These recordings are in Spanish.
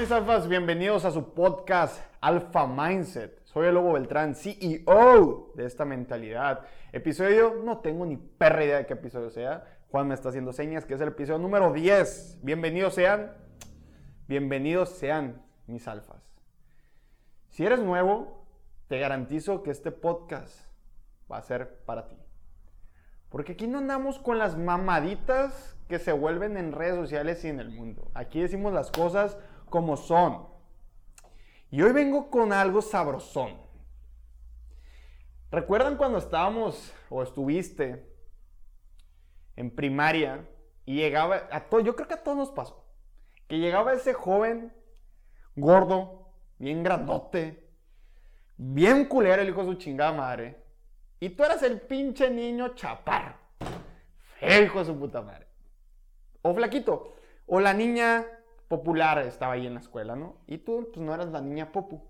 mis alfas? Bienvenidos a su podcast Alpha Mindset. Soy el Lobo Beltrán, CEO de esta mentalidad. Episodio, no tengo ni perra idea de qué episodio sea. Juan me está haciendo señas que es el episodio número 10. Bienvenidos sean, bienvenidos sean mis alfas. Si eres nuevo, te garantizo que este podcast va a ser para ti. Porque aquí no andamos con las mamaditas que se vuelven en redes sociales y en el mundo. Aquí decimos las cosas como son. Y hoy vengo con algo sabrosón. ¿Recuerdan cuando estábamos o estuviste en primaria y llegaba a todo, yo creo que a todos nos pasó, que llegaba ese joven gordo, bien grandote, bien culero el hijo de su chingada madre, y tú eras el pinche niño chaparro, feo hijo de su puta madre, o flaquito, o la niña popular estaba ahí en la escuela, ¿no? Y tú, pues no eras la niña popu.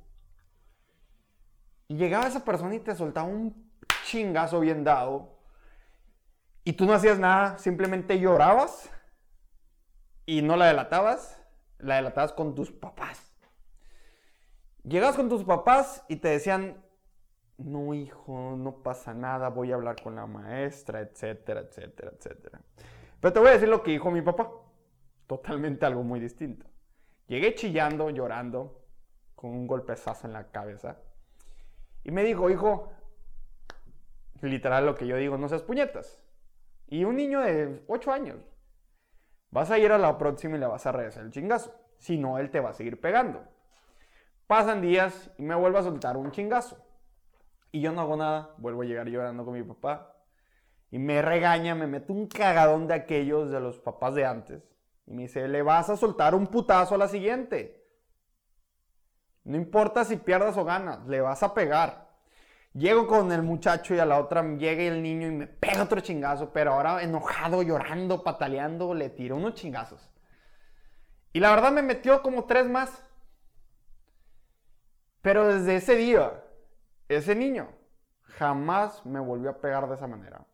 Y llegaba esa persona y te soltaba un chingazo bien dado. Y tú no hacías nada, simplemente llorabas y no la delatabas, la delatabas con tus papás. Llegabas con tus papás y te decían, no hijo, no pasa nada, voy a hablar con la maestra, etcétera, etcétera, etcétera. Pero te voy a decir lo que dijo mi papá totalmente algo muy distinto. Llegué chillando, llorando, con un golpezazo en la cabeza. Y me dijo, hijo, literal lo que yo digo, no seas puñetas. Y un niño de 8 años, vas a ir a la próxima y le vas a regresar el chingazo. Si no, él te va a seguir pegando. Pasan días y me vuelve a soltar un chingazo. Y yo no hago nada, vuelvo a llegar llorando con mi papá. Y me regaña, me mete un cagadón de aquellos de los papás de antes. Y me dice, le vas a soltar un putazo a la siguiente. No importa si pierdas o ganas, le vas a pegar. Llego con el muchacho y a la otra llega el niño y me pega otro chingazo, pero ahora enojado, llorando, pataleando, le tiro unos chingazos. Y la verdad me metió como tres más. Pero desde ese día, ese niño jamás me volvió a pegar de esa manera.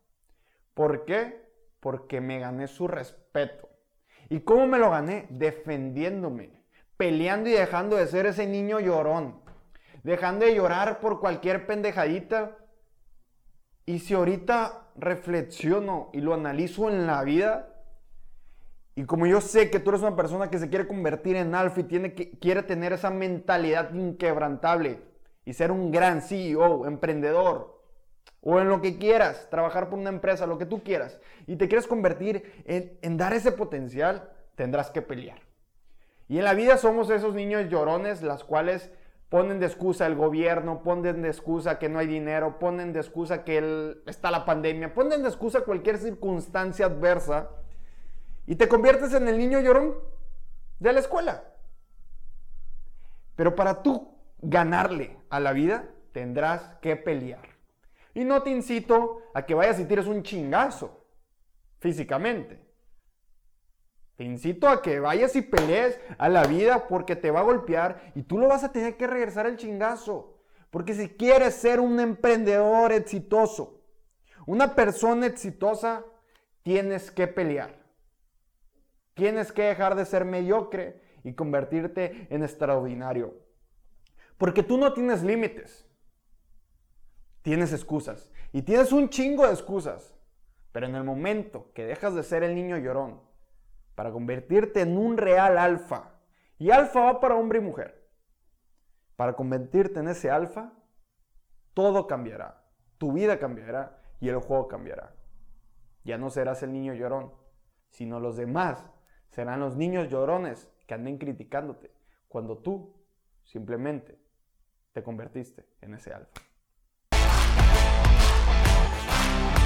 ¿Por qué? Porque me gané su respeto. ¿Y cómo me lo gané? Defendiéndome, peleando y dejando de ser ese niño llorón, dejando de llorar por cualquier pendejadita. Y si ahorita reflexiono y lo analizo en la vida, y como yo sé que tú eres una persona que se quiere convertir en alfa y tiene que, quiere tener esa mentalidad inquebrantable y ser un gran CEO, emprendedor, o en lo que quieras, trabajar por una empresa, lo que tú quieras, y te quieres convertir en, dar ese potencial, tendrás que pelear. Y en la vida somos esos niños llorones, las cuales ponen de excusa el gobierno, ponen de excusa que no hay dinero, ponen de excusa que está la pandemia, ponen de excusa cualquier circunstancia adversa y te conviertes en el niño llorón de la escuela. Pero para tú ganarle a la vida, tendrás que pelear. Y no te incito a que vayas y tires un chingazo físicamente. Te incito a que vayas y pelees a la vida porque te va a golpear y tú lo vas a tener que regresar el chingazo. Porque si quieres ser un emprendedor exitoso, una persona exitosa, tienes que pelear. Tienes que dejar de ser mediocre y convertirte en extraordinario. Porque tú no tienes límites tienes excusas. Y tienes un chingo de excusas. Pero en el momento que dejas de ser el niño llorón para convertirte en un real alfa, y alfa va para hombre y mujer, para convertirte en ese alfa, todo cambiará. Tu vida cambiará y el juego cambiará. Ya no serás el niño llorón, sino los demás serán los niños llorones que anden criticándote cuando tú simplemente te convertiste en ese alfa. Thank you.